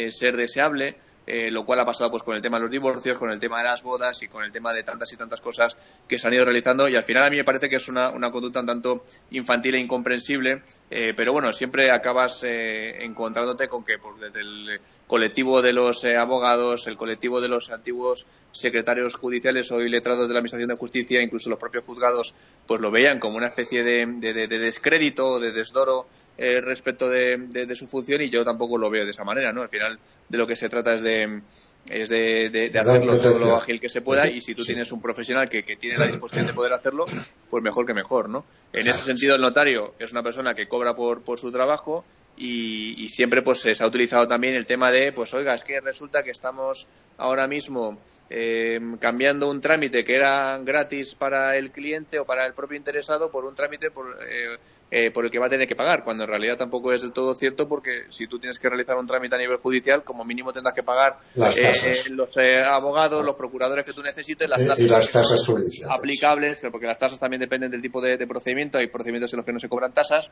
ser deseable eh, lo cual ha pasado pues con el tema de los divorcios, con el tema de las bodas y con el tema de tantas y tantas cosas que se han ido realizando. Y al final a mí me parece que es una, conducta un tanto infantil e incomprensible, eh, pero bueno, siempre acabas eh, encontrándote con que pues, desde el colectivo de los abogados, el colectivo de los antiguos secretarios judiciales o letrados de la Administración de Justicia, incluso los propios juzgados, pues lo veían como una especie de, de, de, de descrédito, de desdoro eh, respecto de, su función y yo tampoco lo veo de esa manera, ¿no? Al final de lo que se trata es de es de, hacerlo todo lo ágil que se pueda y si tú tienes un profesional que, tiene la disposición de poder hacerlo, pues mejor que mejor, ¿no? En ese sentido el notario es una persona que cobra por, por su trabajo y, siempre pues se ha utilizado también el tema de, pues oiga, es que resulta que estamos ahora mismo eh, cambiando un trámite que era gratis para el cliente o para el propio interesado por un trámite por, eh, eh, por el que va a tener que pagar, cuando en realidad tampoco es del todo cierto porque si tú tienes que realizar un trámite a nivel judicial, como mínimo tendrás que pagar eh, los eh, abogados, los procuradores que tú necesites, las tasas, y las tasas aplicables, porque las tasas también dependen del tipo de, procedimiento, hay procedimientos en los que no se cobran tasas.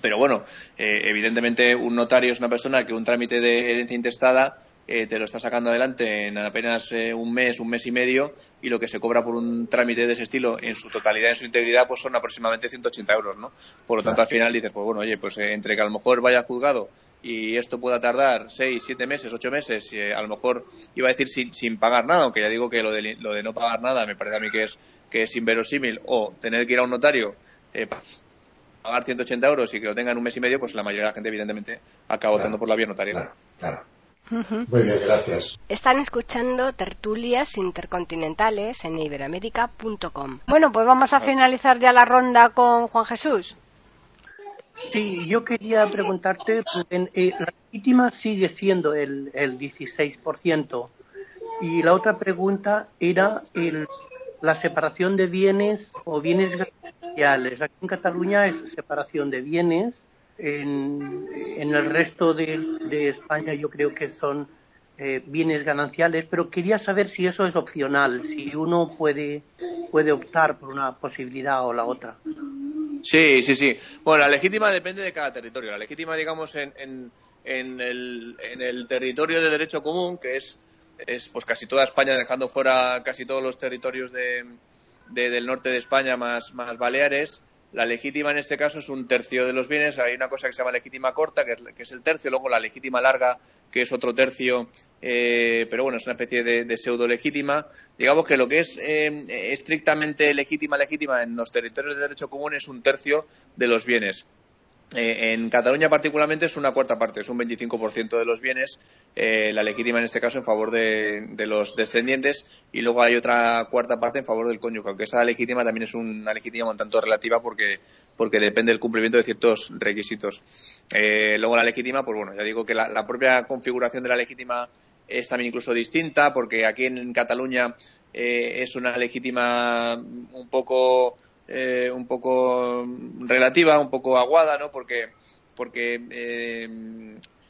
Pero bueno, evidentemente un notario es una persona que un trámite de herencia intestada eh, te lo está sacando adelante en apenas eh, un mes, un mes y medio, y lo que se cobra por un trámite de ese estilo en su totalidad, en su integridad, pues son aproximadamente 180 euros, ¿no? Por lo tanto, al final dices, pues bueno, oye, pues eh, entre que a lo mejor vaya juzgado y esto pueda tardar seis, siete meses, ocho meses, y a lo mejor iba a decir sin, sin pagar nada, aunque ya digo que lo de, lo de no pagar nada me parece a mí que es, que es inverosímil, o tener que ir a un notario pagar 180 euros y que lo tengan un mes y medio, pues la mayoría de la gente, evidentemente, acaba votando por la vía notarial. claro. Muy bien, gracias. Están escuchando tertulias intercontinentales en iberamérica.com. Bueno, pues vamos a finalizar ya la ronda con Juan Jesús. Sí, yo quería preguntarte, eh, la legítima sigue siendo el, el 16%. Y la otra pregunta era el, la separación de bienes o bienes gananciales. Aquí en Cataluña es separación de bienes en, el resto de, España yo creo que son eh, bienes gananciales, pero quería saber si eso es opcional, si uno puede, puede optar por una posibilidad o la otra. Sí, sí, sí. Bueno, la legítima depende de cada territorio. La legítima, digamos, en, en, el, en el territorio de derecho común, que es, es pues casi toda España, dejando fuera casi todos los territorios de, del norte de España más, más Baleares, la legítima en este caso es un tercio de los bienes. Hay una cosa que se llama legítima corta, que es, el tercio, luego la legítima larga, que es otro tercio, eh, pero bueno, es una especie de, pseudo legítima. Digamos que lo que es eh, estrictamente legítima, legítima en los territorios de derecho común es un tercio de los bienes. Eh, en Cataluña particularmente es una cuarta parte, es un 25% de los bienes, eh, la legítima en este caso en favor de, los descendientes y luego hay otra cuarta parte en favor del cónyuge, aunque esa legítima también es una legítima un tanto relativa porque, porque depende del cumplimiento de ciertos requisitos. Eh, luego la legítima, pues bueno, ya digo que la, la propia configuración de la legítima es también incluso distinta porque aquí en Cataluña es una legítima un poco eh, un poco relativa, un poco aguada, ¿no? Porque, porque eh,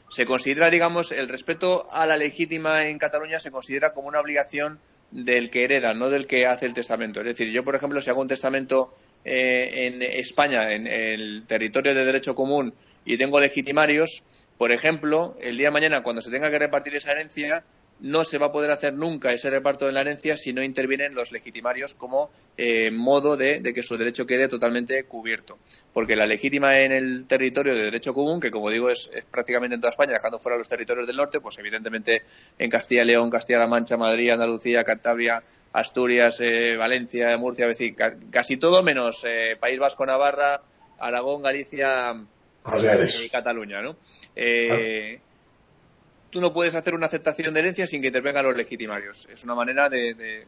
se considera, digamos, el respeto a la legítima en Cataluña se considera como una obligación del que hereda, no del que hace el testamento. Es decir, yo, por ejemplo, si hago un testamento eh, en España, en el territorio de derecho común, y tengo legitimarios, por ejemplo, el día de mañana, cuando se tenga que repartir esa herencia, no se va a poder hacer nunca ese reparto de la herencia si no intervienen los legitimarios como eh, modo de, que su derecho quede totalmente cubierto. Porque la legítima en el territorio de derecho común, que como digo es, prácticamente en toda España, dejando fuera los territorios del norte, pues evidentemente en Castilla y León, Castilla-La Mancha, Madrid, Andalucía, Cantabria, Asturias, eh, Valencia, Murcia, decir, casi todo menos eh, País Vasco, Navarra, Aragón, Galicia y Cataluña, ¿no? Eh, tú no puedes hacer una aceptación de herencia sin que intervengan los legitimarios. Es una manera de,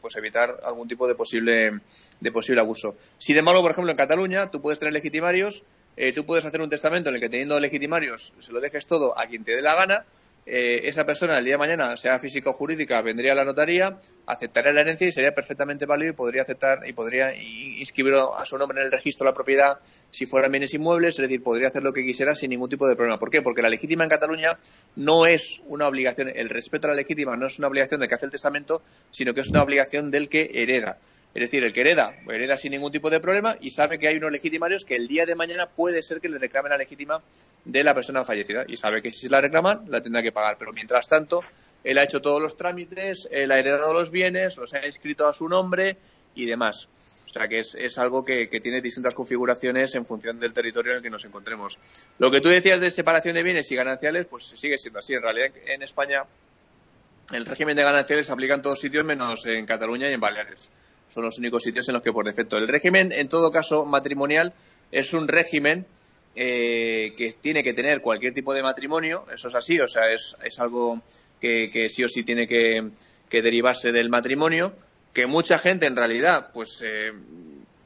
pues evitar algún tipo de posible, de posible abuso. Sin embargo, por ejemplo, en Cataluña tú puedes tener legitimarios, eh, tú puedes hacer un testamento en el que teniendo legitimarios se lo dejes todo a quien te dé la gana eh, esa persona el día de mañana, sea física o jurídica, vendría a la notaría, aceptaría la herencia y sería perfectamente válido y podría aceptar y podría inscribir a su nombre en el registro de la propiedad si fueran bienes inmuebles, es decir, podría hacer lo que quisiera sin ningún tipo de problema. ¿Por qué? Porque la legítima en Cataluña no es una obligación, el respeto a la legítima no es una obligación del que hace el testamento, sino que es una obligación del que hereda. Es decir, el que hereda, hereda sin ningún tipo de problema y sabe que hay unos legitimarios que el día de mañana puede ser que le reclamen la legítima de la persona fallecida y sabe que si se la reclaman la tendrá que pagar. Pero mientras tanto, él ha hecho todos los trámites, él ha heredado los bienes, los ha inscrito a su nombre y demás. O sea que es, algo que, tiene distintas configuraciones en función del territorio en el que nos encontremos. Lo que tú decías de separación de bienes y gananciales, pues sigue siendo así. En realidad, en España, el régimen de gananciales se aplica en todos sitios menos en Cataluña y en Baleares son los únicos sitios en los que por defecto. El régimen, en todo caso, matrimonial, es un régimen eh, que tiene que tener cualquier tipo de matrimonio, eso es así, o sea, es, es algo que, sí o sí tiene que, derivarse del matrimonio, que mucha gente en realidad, pues, eh,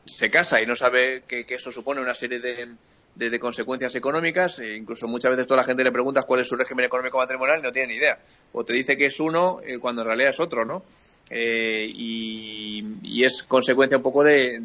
se casa y no sabe que, eso supone una serie de, de, consecuencias económicas, e incluso muchas veces toda la gente le preguntas cuál es su régimen económico matrimonial y no tiene ni idea. O te dice que es uno eh, cuando en realidad es otro, ¿no? Eh, y, es consecuencia un poco de,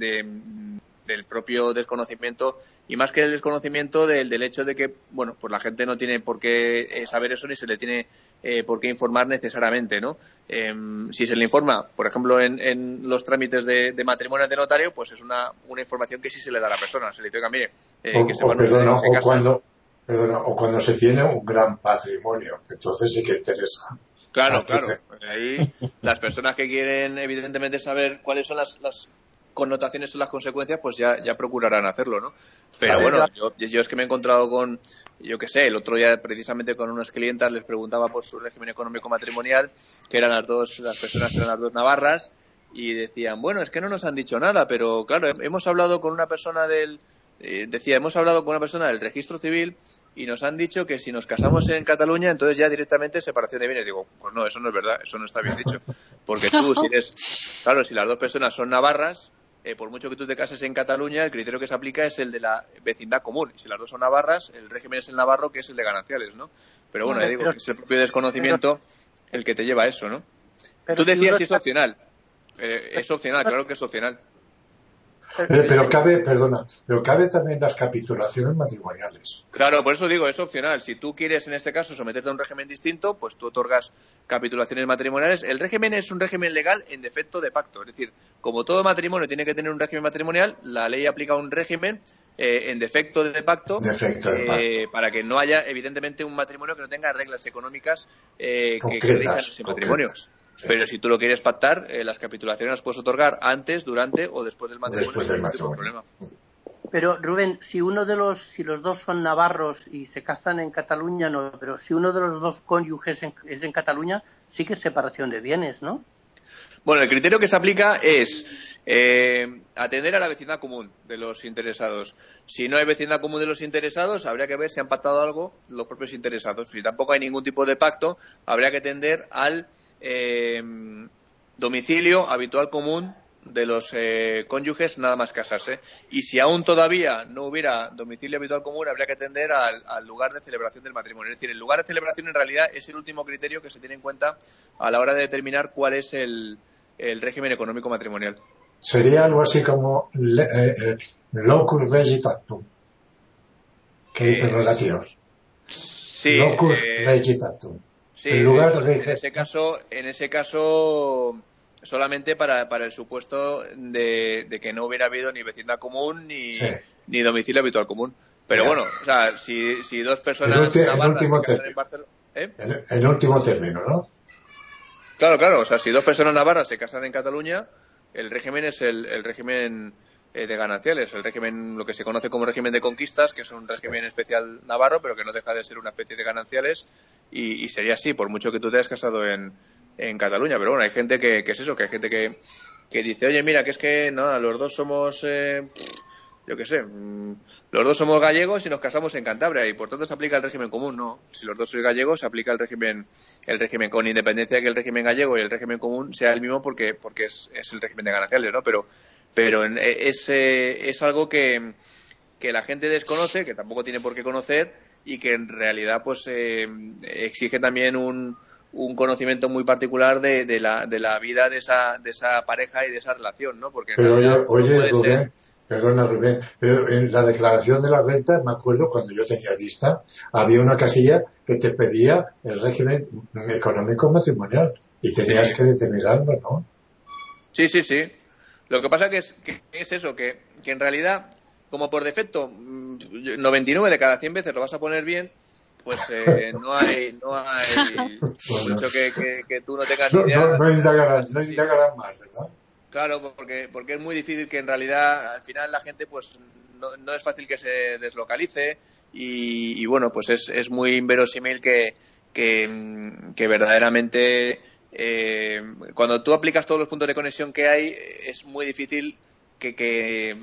del propio desconocimiento y más que el desconocimiento del, del, hecho de que bueno pues la gente no tiene por qué eh, saber eso ni se le tiene eh, por qué informar necesariamente no em, si se le informa por ejemplo en, los trámites de, matrimonio de notario pues es una, una información que sí se le da a la persona se le dice mire o, que se o, o cuando o cuando se tiene un gran patrimonio entonces sí que interesa Claro, ah, claro. ahí las personas que quieren evidentemente saber cuáles son las, connotaciones o las consecuencias, pues ya, ya procurarán hacerlo, ¿no? Pero bueno, yo, yo, es que me he encontrado con, yo qué sé, el otro día precisamente con unas clientas les preguntaba por su régimen económico matrimonial, que eran las dos, las personas eran las dos navarras, y decían, bueno, es que no nos han dicho nada, pero claro, hemos hablado con una persona del, eh, decía, hemos hablado con una persona del registro civil y nos han dicho que si nos casamos en Cataluña, entonces ya directamente separación de bienes. Digo, pues no, eso no es verdad, eso no está bien dicho. Porque tú, si eres, claro, si las dos personas son navarras, eh, por mucho que tú te cases en Cataluña, el criterio que se aplica es el de la vecindad común. Y si las dos son navarras, el régimen es el navarro, que es el de gananciales, ¿no? Pero bueno, ya digo, que es el propio desconocimiento el que te lleva a eso, ¿no? tú decías si es opcional. Eh, es opcional, claro que es opcional. Eh, pero cabe, perdona, pero cabe también las capitulaciones matrimoniales. Claro, por eso digo, es opcional. Si tú quieres, en este caso, someterte a un régimen distinto, pues tú otorgas capitulaciones matrimoniales. El régimen es un régimen legal en defecto de pacto. Es decir, como todo matrimonio tiene que tener un régimen matrimonial, la ley aplica un régimen eh, en defecto de pacto, eh, para que no haya, evidentemente, un matrimonio que no tenga reglas económicas que, que ese matrimonio. Pero si tú lo quieres pactar, eh, las capitulaciones las puedes otorgar antes, durante o después del matrimonio. Pero Rubén, si uno de los, si los dos son navarros y se casan en Cataluña, no, pero si uno de los dos cónyuges es en Cataluña, sí que es separación de bienes, ¿no? Bueno, el criterio que se aplica es eh, atender a la vecindad común de los interesados. Si no hay vecindad común de los interesados, habría que ver si han pactado algo los propios interesados. Si tampoco hay ningún tipo de pacto, habría que atender al eh, domicilio habitual común de los eh, cónyuges nada más casarse. Y si aún todavía no hubiera domicilio habitual común, habría que atender al, lugar de celebración del matrimonio. Es decir, el lugar de celebración en realidad es el último criterio que se tiene en cuenta a la hora de determinar cuál es el, régimen económico matrimonial. Sería algo así como eh, eh, locus vegetatum, que dicen los latinos. Sí, locus eh. Sí, en lugar de en ese caso, en ese caso solamente para, para el supuesto de, de que no hubiera habido ni vecindad común ni, Sí. ni domicilio habitual común. Pero Ya. bueno, o sea, si, si dos personas El ulti- el último término. en Barcelona- ¿eh? En, en último término, ¿no? Claro, claro, o sea, si dos personas navarras se casan en Cataluña, el régimen es el, el régimen eh, de gananciales, el régimen, lo que se conoce como régimen de conquistas, que es un régimen especial navarro, pero que no deja de ser una especie de gananciales, y, sería así, por mucho que tú te hayas casado en, en Cataluña. Pero bueno, hay gente que, que es eso, que hay gente que, que dice, oye, mira, que es que no, los dos somos, eh, yo qué sé, mm, los dos somos gallegos y nos casamos en Cantabria y por tanto se aplica el régimen común. No, si los dos sois gallegos se aplica el régimen, el régimen con independencia de que el régimen gallego y el régimen común sea el mismo porque, porque es, es el régimen de gananciales, ¿no? Pero, pero en- es, eh, es algo que, que la gente desconoce, que tampoco tiene por qué conocer y que en realidad pues eh, exige también un, un conocimiento muy particular de, de, la, de la vida de esa, de esa pareja y de esa relación, ¿no? Porque en Pero oye, realidad no oye puede Rubén, ser- perdona Rubén, pero en la declaración de la renta, me acuerdo cuando yo tenía vista, había una casilla que te pedía el régimen económico matrimonial y tenías Sí. que determinarlo, ¿no? Sí, sí, sí. Lo que pasa que es, que es eso, que, que en realidad, como por defecto, mm, 99 de cada 100 veces lo vas a poner bien, pues eh, [laughs] no hay, no hay Bueno. mucho que, que, que tú no tengas No, idea. no, no indagarás, no indagarás más, ¿verdad? Claro, porque, porque es muy difícil que en realidad al final la gente pues no, no es fácil que se deslocalice y, y, bueno, pues es, es muy inverosímil que, que, que verdaderamente eh, cuando tú aplicas todos los puntos de conexión que hay es muy difícil que, que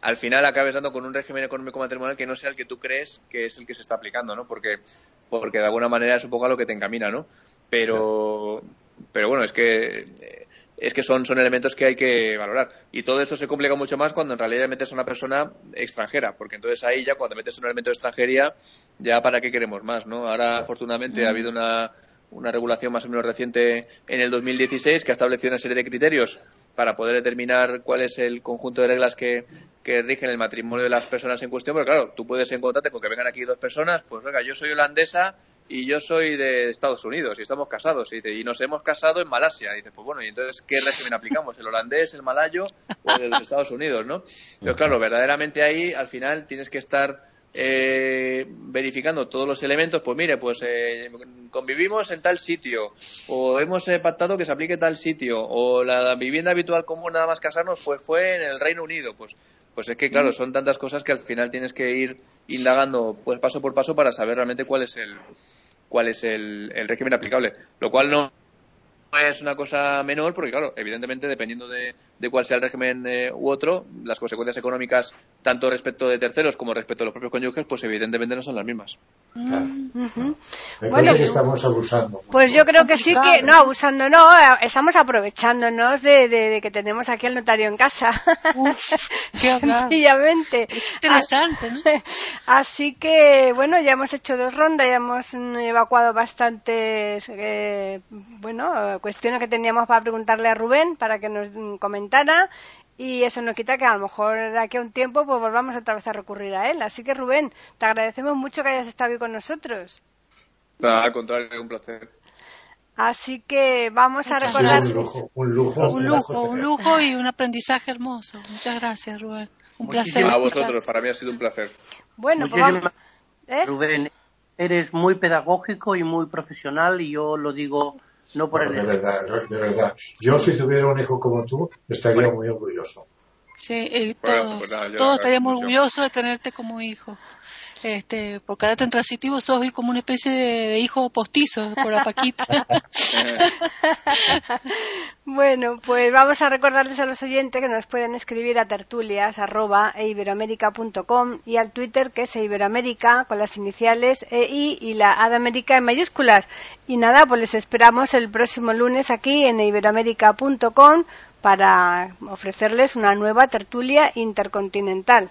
al final acabes dando con un régimen económico matrimonial que no sea el que tú crees que es el que se está aplicando, ¿no? Porque, porque de alguna manera es un poco a lo que te encamina, ¿no? Pero, pero bueno, es que eh, es que son, son elementos que hay que valorar. Y todo esto se complica mucho más cuando en realidad metes a una persona extranjera, porque entonces ahí ya cuando metes un elemento de extranjería, ya para qué queremos más, ¿no? Ahora afortunadamente ha habido una, una regulación más o menos reciente en el 2016 que ha establecido una serie de criterios para poder determinar cuál es el conjunto de reglas que, que rigen el matrimonio de las personas en cuestión, pero claro, tú puedes encontrarte con que vengan aquí dos personas, pues venga, yo soy holandesa y yo soy de Estados Unidos y estamos casados y, nos hemos casado en Malasia. Y dices, pues bueno, ¿y entonces qué régimen aplicamos? ¿El holandés, el malayo o el de los Estados Unidos, no? Pero claro, verdaderamente ahí al final tienes que estar eh, verificando todos los elementos, pues mire, pues eh, convivimos en tal sitio, o hemos eh, pactado que se aplique tal sitio, o la vivienda habitual común nada más casarnos pues fue en el Reino Unido, pues pues es que claro, son tantas cosas que al final tienes que ir indagando pues paso por paso para saber realmente cuál es el cuál es el, el régimen aplicable, lo cual no es una cosa menor porque claro, evidentemente dependiendo de, de cuál sea el régimen eh, u otro, las consecuencias económicas tanto respecto de terceros como respecto a los propios cónyuges, pues evidentemente no son las mismas. Claro. Ujú. Me Bueno, parece que estamos abusando. Pues yo creo que sí que, no, abusando no, eh, estamos aprovechándonos de, de- de que tenemos aquí al notario en casa. qué [laughs] hablar. Sencillamente. Interesante, ¿no? [laughs] Así que, bueno, ya hemos hecho dos rondas, ya hemos mm, evacuado bastantes, eh, bueno, cuestiones que teníamos para preguntarle a Rubén para que nos mm, comentara y eso no quita que a lo mejor de aquí a un tiempo pues volvamos otra vez a recurrir a él. Así que, Rubén, te agradecemos mucho que hayas estado hoy con nosotros. Nada, al contrario, un placer. Así que vamos a Muchas recordarles. un lujo, un lujo. Un lujo un lujo y un aprendizaje hermoso. Muchas gracias, Rubén. Un placer. Muchísimas A vosotros, para mí ha sido un placer. Bueno, pues vamos. ¿eh? Rubén, eres muy pedagógico y muy profesional y yo lo digo no por Bueno, el de verdad, de verdad. Yo si tuviera un hijo como tú, estaría Bueno. muy orgulloso. Sí, y Bueno, todos, pues nada, todos estaríamos orgullosos de tenerte como hijo. Este, por carácter transitivo sos como una especie de, hijo postizo por la Paquita. [laughs] Bueno, pues vamos a recordarles a los oyentes que nos pueden escribir a tertulias arroba e y al Twitter que es e iberoamérica con las iniciales EI y la A en mayúsculas. Y nada, pues les esperamos el próximo lunes aquí en iberoamérica.com para ofrecerles una nueva tertulia intercontinental.